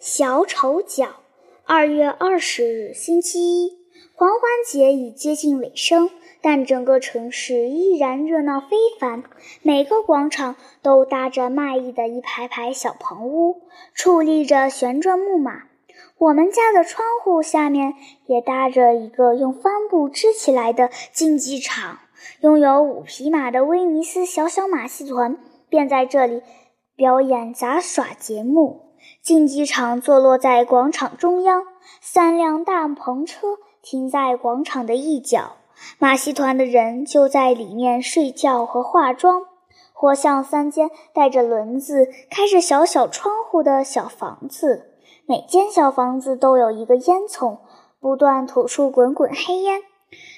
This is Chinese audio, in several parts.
小丑角，二月二十日，星期一，狂欢节已接近尾声，但整个城市依然热闹非凡。每个广场都搭着卖艺的一排排小棚屋，矗立着旋转木马。我们家的窗户下面也搭着一个用帆布支起来的竞技场，拥有五匹马的威尼斯小小马戏团便在这里表演杂耍节目。竞技场坐落在广场中央，三辆大篷车停在广场的一角，马戏团的人就在里面睡觉和化妆，活像三间带着轮子、开着小小窗户的小房子，每间小房子都有一个烟囱，不断吐出滚滚黑烟。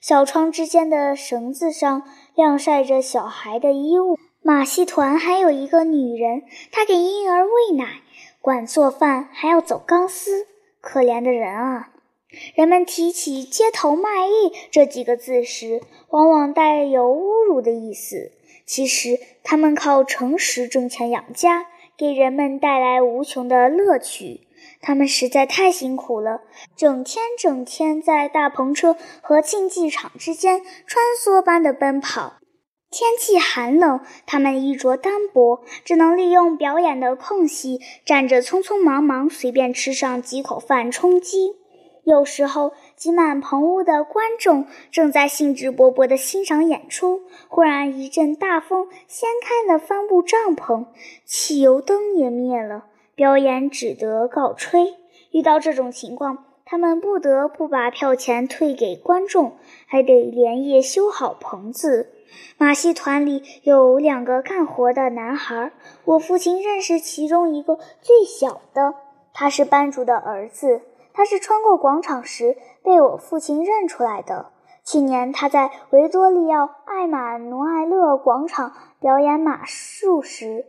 小窗之间的绳子上晾晒着小孩的衣物。马戏团还有一个女人，她给婴儿喂奶。管做饭还要走钢丝，可怜的人啊！人们提起“街头卖艺”这几个字时，往往带有侮辱的意思。其实，他们靠诚实挣钱养家，给人们带来无穷的乐趣。他们实在太辛苦了，整天整天在大篷车和竞技场之间穿梭般的奔跑。天气寒冷，他们衣着单薄，只能利用表演的空隙，站着匆匆忙忙，随便吃上几口饭充饥。有时候，挤满棚屋的观众正在兴致勃勃地欣赏演出，忽然一阵大风掀开了帆布帐篷，汽油灯也灭了，表演只得告吹。遇到这种情况，他们不得不把票钱退给观众，还得连夜修好棚子。马戏团里有两个干活的男孩，我父亲认识其中一个最小的，他是班主的儿子。他是穿过广场时被我父亲认出来的。去年他在维多利亚·艾玛努埃勒广场表演马术时，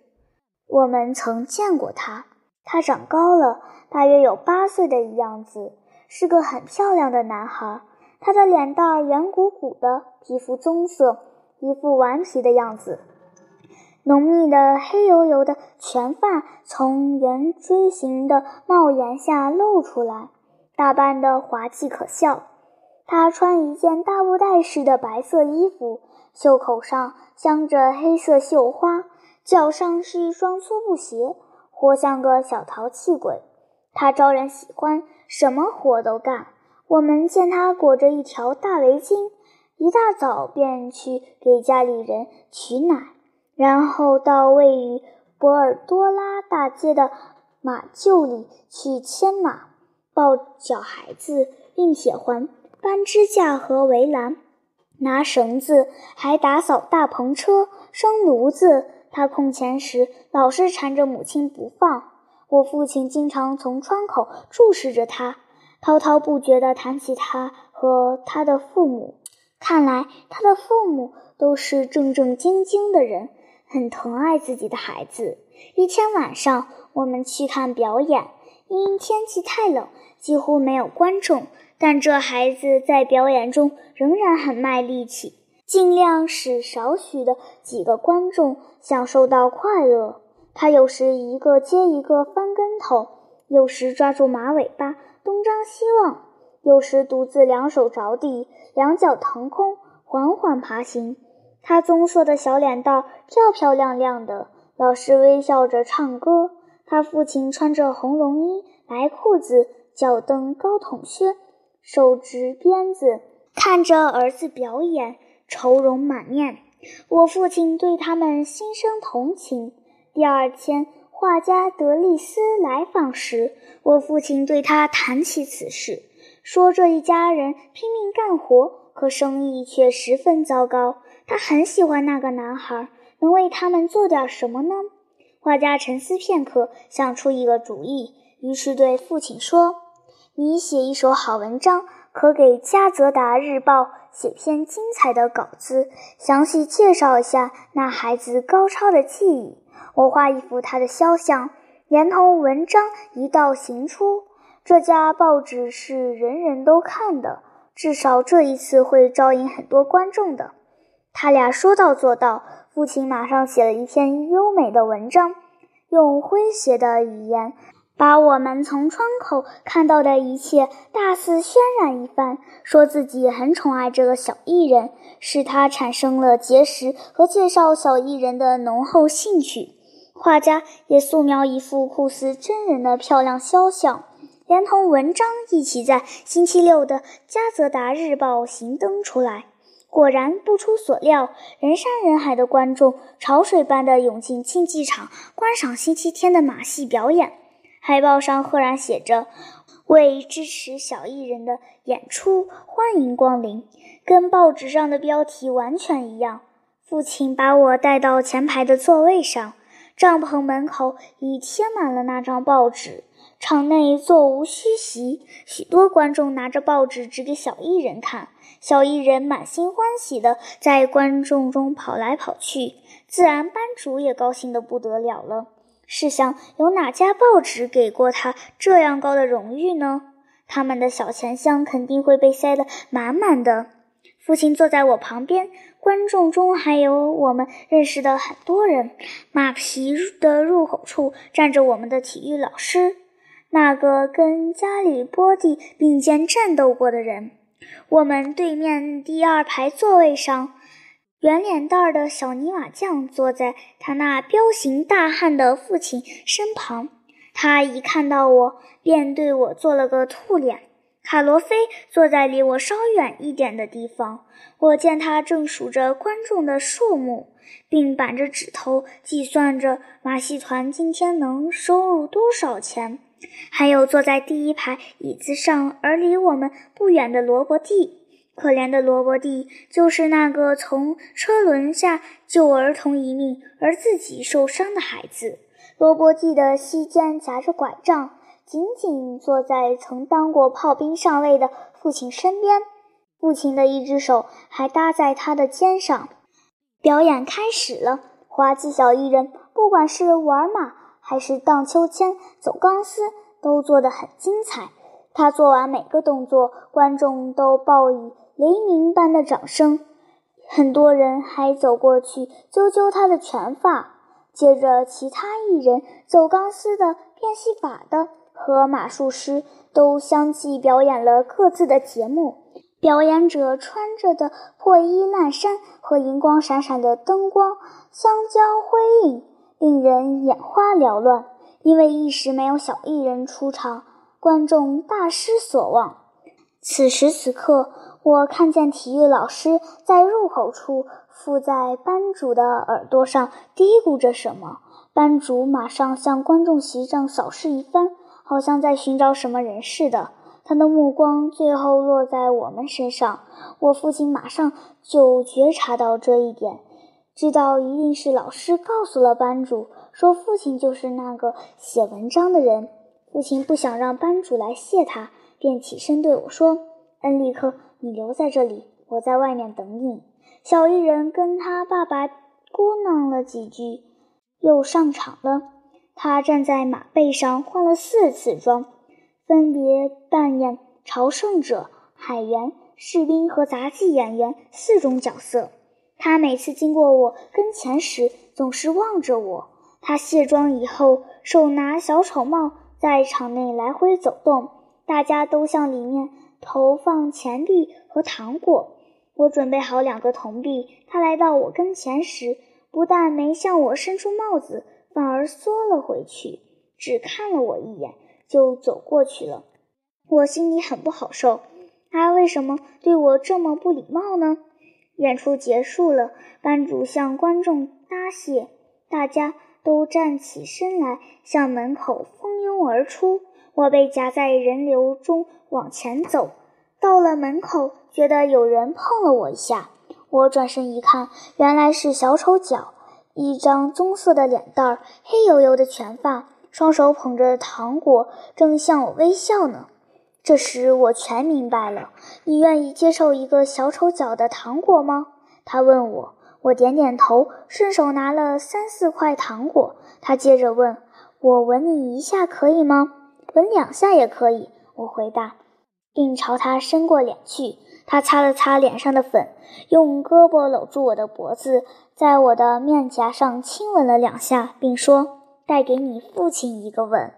我们曾见过他。他长高了，大约有八岁的样子，是个很漂亮的男孩。他的脸蛋圆鼓鼓的，皮肤棕色。一副顽皮的样子，浓密的黑油油的全发从圆锥形的帽檐下露出来，打扮得滑稽可笑。他穿一件大布袋似的白色衣服，袖口上镶着黑色绣花，脚上是一双粗布鞋，活像个小淘气鬼。他招人喜欢，什么活都干。我们见他裹着一条大围巾。一大早便去给家里人取奶，然后到位于博尔多拉大街的马厩里去牵马、抱小孩子、运铁环、搬支架和围栏、拿绳子，还打扫大篷车、生炉子。他空闲时老是缠着母亲不放。我父亲经常从窗口注视着他，滔滔不绝地谈起他和他的父母。看来他的父母都是正正经经的人，很疼爱自己的孩子。一天晚上，我们去看表演，因天气太冷，几乎没有观众。但这孩子在表演中仍然很卖力气，尽量使少许的几个观众享受到快乐。他有时一个接一个翻跟头，有时抓住马尾巴东张西望。有时独自两手着地，两脚腾空，缓缓爬行。他棕色的小脸蛋漂漂亮亮的，老是微笑着唱歌。他父亲穿着红绒衣、白裤子、脚蹬高筒靴，手执鞭子，看着儿子表演，愁容满面。我父亲对他们心生同情。第二天，画家德利斯来访时，我父亲对他谈起此事。说这一家人拼命干活，可生意却十分糟糕。他很喜欢那个男孩，能为他们做点什么呢？画家沉思片刻，想出一个主意，于是对父亲说：“你写一首好文章，可给加泽达日报写篇精彩的稿子，详细介绍一下那孩子高超的技艺。我画一幅他的肖像，连同文章一道行出。”这家报纸是人人都看的，至少这一次会招引很多观众的。他俩说到做到，父亲马上写了一篇优美的文章，用诙谐的语言把我们从窗口看到的一切大肆渲染一番，说自己很宠爱这个小艺人，使他产生了结识和介绍小艺人的浓厚兴趣。画家也素描一幅酷似真人的漂亮肖像，连同文章一起在星期六的《加泽达日报》行登出来。果然不出所料，人山人海的观众潮水般的涌进竞技场，观赏星期天的马戏表演。海报上赫然写着：“为支持小艺人的演出，欢迎光临。”跟报纸上的标题完全一样。父亲把我带到前排的座位上，帐篷门口已贴满了那张报纸。场内座无虚席，许多观众拿着报纸指给小艺人看。小艺人满心欢喜地在观众中跑来跑去，自然班主也高兴得不得了了。试想，有哪家报纸给过他这样高的荣誉呢？他们的小钱箱肯定会被塞得满满的。父亲坐在我旁边，观众中还有我们认识的很多人。马皮的入口处站着我们的体育老师。那个跟加里波第并肩战斗过的人，我们对面第二排座位上，圆脸蛋儿的小泥瓦匠坐在他那彪形大汉的父亲身旁。他一看到我，便对我做了个兔脸。卡罗菲坐在离我稍远一点的地方，我见他正数着观众的数目，并板着指头计算着马戏团今天能收入多少钱。还有坐在第一排椅子上而离我们不远的罗伯蒂，可怜的罗伯蒂就是那个从车轮下救儿童一命而自己受伤的孩子。罗伯蒂的膝间夹着拐杖，紧紧坐在曾当过炮兵上尉的父亲身边，父亲的一只手还搭在他的肩上。表演开始了，滑稽小艺人，不管是玩马。还是荡秋千、走钢丝，都做得很精彩。他做完每个动作，观众都报以雷鸣般的掌声。很多人还走过去揪揪他的拳发。接着，其他艺人走钢丝的、变戏法的和马术师都相继表演了各自的节目。表演者穿着的破衣烂衫和银光闪闪的灯光相交辉映。令人眼花缭乱，因为一时没有小艺人出场，观众大失所望。此时此刻，我看见体育老师在入口处附在班主的耳朵上嘀咕着什么。班主马上向观众席上扫视一番，好像在寻找什么人似的。他的目光最后落在我们身上，我父亲马上就觉察到这一点。知道一定是老师告诉了班主，说父亲就是那个写文章的人。父亲不想让班主来谢他，便起身对我说：“恩利克，你留在这里，我在外面等你。”小艺人跟他爸爸咕囔了几句，又上场了。他站在马背上换了四次装，分别扮演朝圣者、海员、士兵和杂技演员四种角色。他每次经过我跟前时，总是望着我。他卸妆以后，手拿小丑帽，在场内来回走动，大家都向里面投放钱币和糖果。我准备好两个铜币，他来到我跟前时，不但没向我伸出帽子，反而缩了回去，只看了我一眼，就走过去了。我心里很不好受，他为什么对我这么不礼貌呢？演出结束了，班主向观众答谢，大家都站起身来，向门口蜂拥而出。我被夹在人流中往前走，到了门口，觉得有人碰了我一下。我转身一看，原来是小丑角，一张棕色的脸蛋儿，黑油油的拳发，双手捧着糖果，正向我微笑呢。这时我全明白了。你愿意接受一个小丑角的糖果吗？他问我。我点点头，顺手拿了三四块糖果。他接着问我：“吻你一下可以吗？”“吻两下也可以。”我回答，并朝他伸过脸去。他擦了擦脸上的粉，用胳膊搂住我的脖子，在我的面颊上亲吻了两下，并说：“带给你父亲一个吻。”